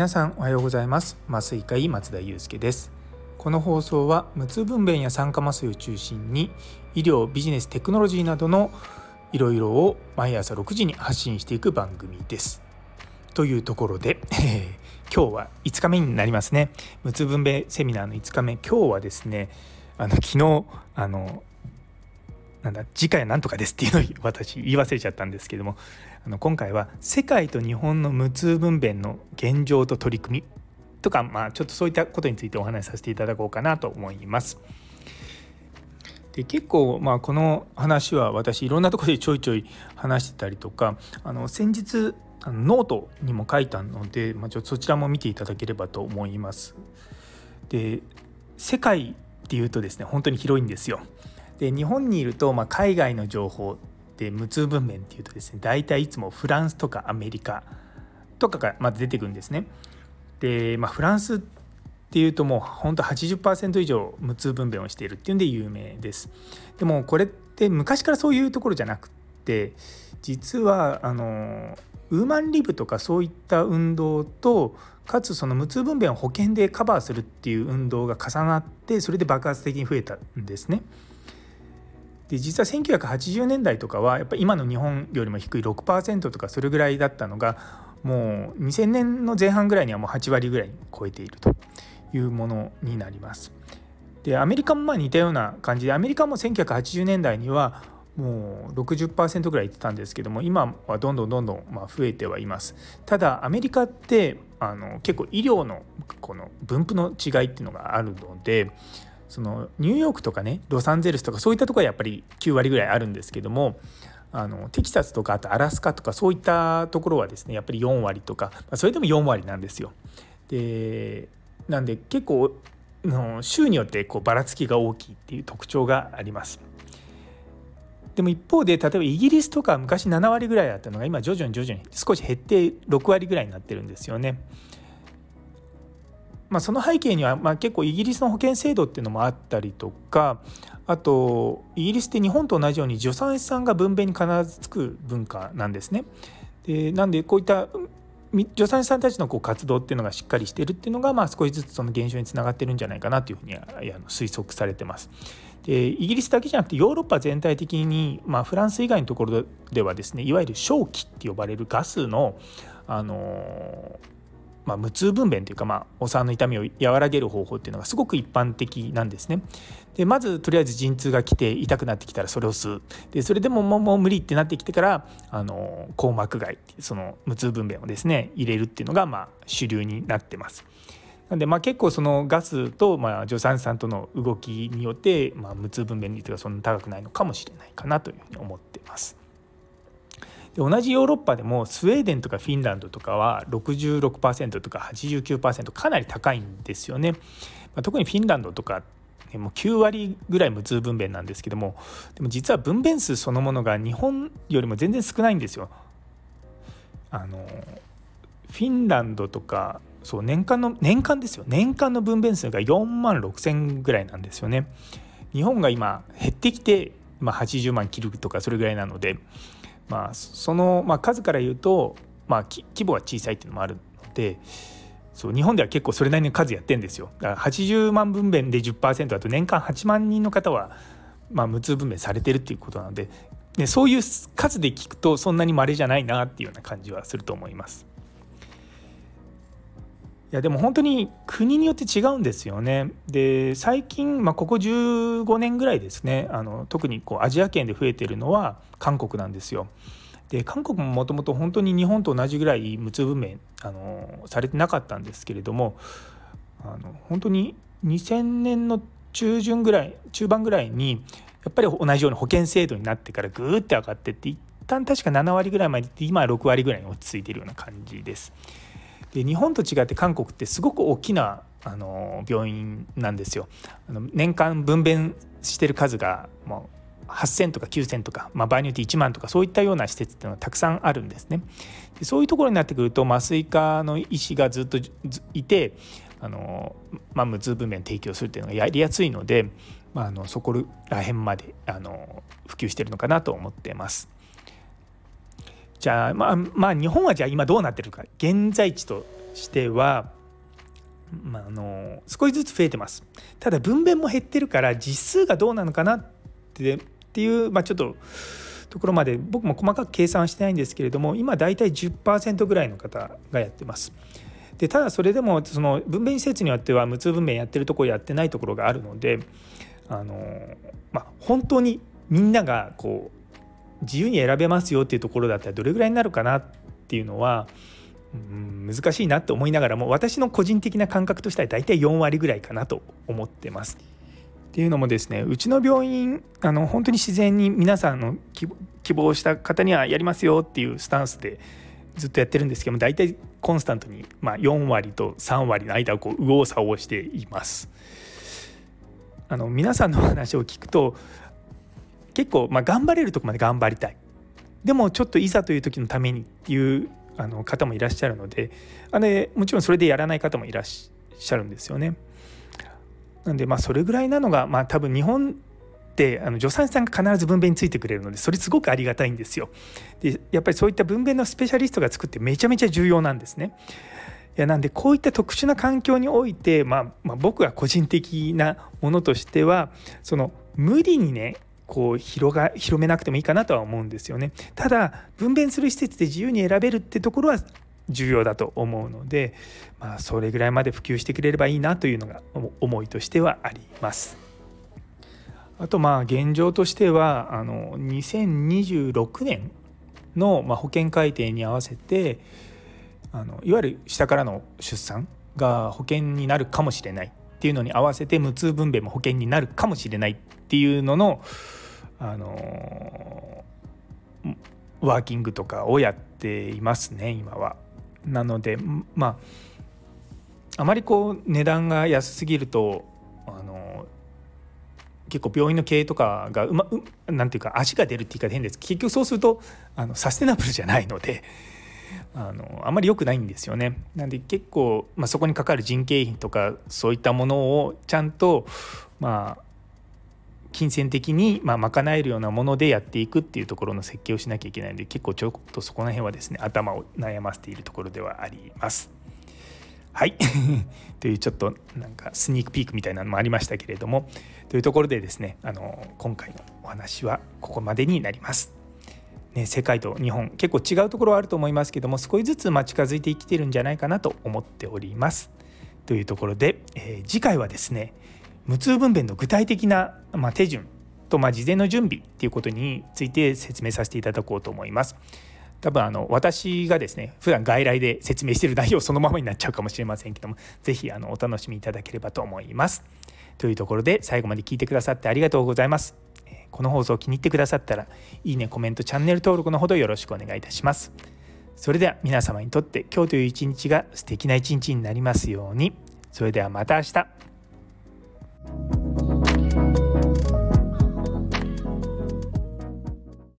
皆さんおはようございます。麻酔科医松田祐介です。この放送は無痛分娩や酸化麻酔を中心に医療ビジネステクノロジーなどのいろいろを毎朝6時に発信していく番組です。というところで、えー、今日は5日目になりますね。無痛分娩セミナーの5日目。今日はですねあの昨日あのなんだ次回は何とかですっていうのを私言い忘れちゃったんですけどもあの今回は世界と日本の無痛分娩の現状と取り組みとか、まあ、ちょっとそういったことについてお話しさせていただこうかなと思います。で結構まあこの話は私いろんなところでちょいちょい話してたりとかあの先日ノートにも書いたので、まあ、ちょっとそちらも見ていただければと思います。で世界っていうとですね本当に広いんですよ。で日本にいると、まあ、海外の情報って無痛分娩っていうとですね大体いつもフランスとかアメリカとかがまず出てくるんですね。で、まあ、フランスっていうともうほんと80%以上無痛分娩をしているっていうんで有名です。でもこれって昔からそういうところじゃなくて実はあのウーマンリブとかそういった運動とかつその無痛分娩を保険でカバーするっていう運動が重なってそれで爆発的に増えたんですね。で実は1980年代とかはやっぱ今の日本よりも低い6%とかそれぐらいだったのがもう2000年の前半ぐらいにはもう8割ぐらいに超えているというものになります。でアメリカもまあ似たような感じでアメリカも1980年代にはもう60%ぐらいいってたんですけども今はどんどんどんどんま増えてはいますただアメリカってあの結構医療のこの分布の違いっていうのがあるのでそのニューヨークとかねロサンゼルスとかそういったところはやっぱり9割ぐらいあるんですけどもあのテキサスとかあとアラスカとかそういったところはですねやっぱり4割とか、まあ、それでも4割なんですよ。でなんで結構の州によってこうばらつきが大きいっていう特徴があります。でも一方で例えばイギリスとか昔7割ぐらいだったのが今徐々に徐々に少し減って6割ぐらいになってるんですよね。まあ、その背景には、まあ、結構イギリスの保険制度っていうのもあったりとかあとイギリスって日本と同じように助産師さんが分娩に必ずつく文化なんですね。でなんでこういった助産師さんたちのこう活動っていうのがしっかりしてるっていうのが、まあ、少しずつその減少につながってるんじゃないかなというふうに推測されてます。でイギリスだけじゃなくてヨーロッパ全体的に、まあ、フランス以外のところではですねいわゆる正気って呼ばれるガスのあのまあ、無痛分娩というか、まあ、お産の痛みを和らげる方法っていうのがすごく一般的なんですね。でまずとりあえず陣痛が来て痛くなってきたらそれを吸うでそれでももうもう無理ってなってきてからあの硬膜外その無痛分娩をですね入れるっていうのがまあ主流になってます。なんでまあ結構そのガスとまあ助産師さんとの動きによってまあ無痛分娩率がそんなに高くないのかもしれないかなというふうに思ってます。で同じヨーロッパでもスウェーデンとかフィンランドとかは66%とか89%かなり高いんですよね。まあ、特にフィンランドとかもう9割ぐらい無痛分娩なんですけどもでも実は分娩数そのものが日本よりも全然少ないんですよ。あのフィンランドとかそう年間の年間ですよ年間の分娩数が4万6,000ぐらいなんですよね。日本が今減ってきて、まあ、80万切るとかそれぐらいなのでまあ、その、まあ、数から言うと、まあ、規模は小さいっていうのもあるのでそう日本では結構それなりの数やってんですよ。だから80万分娩で10%だと年間8万人の方は、まあ、無痛分娩されてるっていうことなので、ね、そういう数で聞くとそんなに稀じゃないなっていうような感じはすると思います。いやでも本当に国によって違うんですよね。で最近、まあ、ここ15年ぐらいですねあの特にこうアジア圏で増えてるのは韓国なんですよ。で韓国ももともと本当に日本と同じぐらい無痛分娩あのされてなかったんですけれどもあの本当に2000年の中旬ぐらい中盤ぐらいにやっぱり同じように保険制度になってからぐーって上がってって一旦確か7割ぐらいまでいって今は6割ぐらいに落ち着いているような感じです。で日本と違って韓国ってすごく大きなあの病院なんですよ。あの年間分娩してる数がもう8,000とか9,000とか、まあ、場合によって1万とかそういったような施設っていうのはたくさんあるんですね。でそういうところになってくると麻酔科の医師がずっといてあの、まあ、無痛分娩提供するっていうのがやりやすいので、まあ、あのそこら辺まであの普及してるのかなと思ってます。じゃあまあまあ日本はじゃあ今どうなってるか現在地としてはまあ、あの少しずつ増えてますただ分娩も減ってるから実数がどうなのかなってっていう、まあ、ちょっとところまで僕も細かく計算してないんですけれども今大体10%ぐらいの方がやってます。でただそれでもその分娩施設によっては無痛分娩やってるところやってないところがあるのであの、まあ、本当にみんながこう自由に選べますよっていうところだったらどれぐらいになるかなっていうのはうん難しいなと思いながらも私の個人的な感覚としては大体4割ぐらいかなと思ってます。っていうのもですねうちの病院あの本当に自然に皆さんの希望した方にはやりますよっていうスタンスでずっとやってるんですけども大体コンスタントに、まあ、4割と3割の間をこう右往左往しています。あの皆さんの話を聞くと結構、まあ、頑張れるとこまで頑張りたいでもちょっといざという時のためにっていうあの方もいらっしゃるのであれもちろんそれでやらない方もいらっしゃるんですよね。なんでまあそれぐらいなのがまあ多分日本ってあの助産師さんが必ず分娩についてくれるのでそれすごくありがたいんですよ。でやっぱりそういった分娩のスペシャリストが作ってめちゃめちゃ重要なんですね。いやなんでこういった特殊な環境において、まあ、まあ僕は個人的なものとしてはその無理にねこう広が広めなくてもいいかなとは思うんですよね。ただ分娩する施設で自由に選べるってところは重要だと思うので、まあ、それぐらいまで普及してくれればいいなというのが思いとしてはあります。あとまあ現状としてはあの2026年のま保険改定に合わせてあのいわゆる下からの出産が保険になるかもしれないっていうのに合わせて無痛分娩も保険になるかもしれないっていうののあのワーキングとかをやっていますね今は。なのでまああまりこう値段が安すぎるとあの結構病院の経営とかがうまうなんていうか足が出るって言い方変です結局そうするとあのサステナブルじゃないのであのあんまり良くないんですよね。なんで結構、まあ、そこにかかる人件費とかそういったものをちゃんとまあ金銭的にまあ賄えるようなものでやっていくっていうところの設計をしなきゃいけないので結構ちょっとそこら辺はですね頭を悩ませているところではあります。はい というちょっとなんかスニークピークみたいなのもありましたけれどもというところでですねあの今回のお話はここまでになります。ね、世界と日本結構違うところはあると思いますけども少しずつま近づいてきてるんじゃないかなと思っております。というところで、えー、次回はですね無痛分娩の具体的な、ま手順と、ま事前の準備っていうことについて説明させていただこうと思います。多分あの私がですね普段外来で説明している内容そのままになっちゃうかもしれませんけども是非お楽しみいただければと思います。というところで最後まで聞いてくださってありがとうございます。この放送を気に入ってくださったらいいねコメントチャンネル登録のほどよろしくお願いいたします。それでは皆様にとって今日という一日が素敵な一日になりますように。それではまた明日。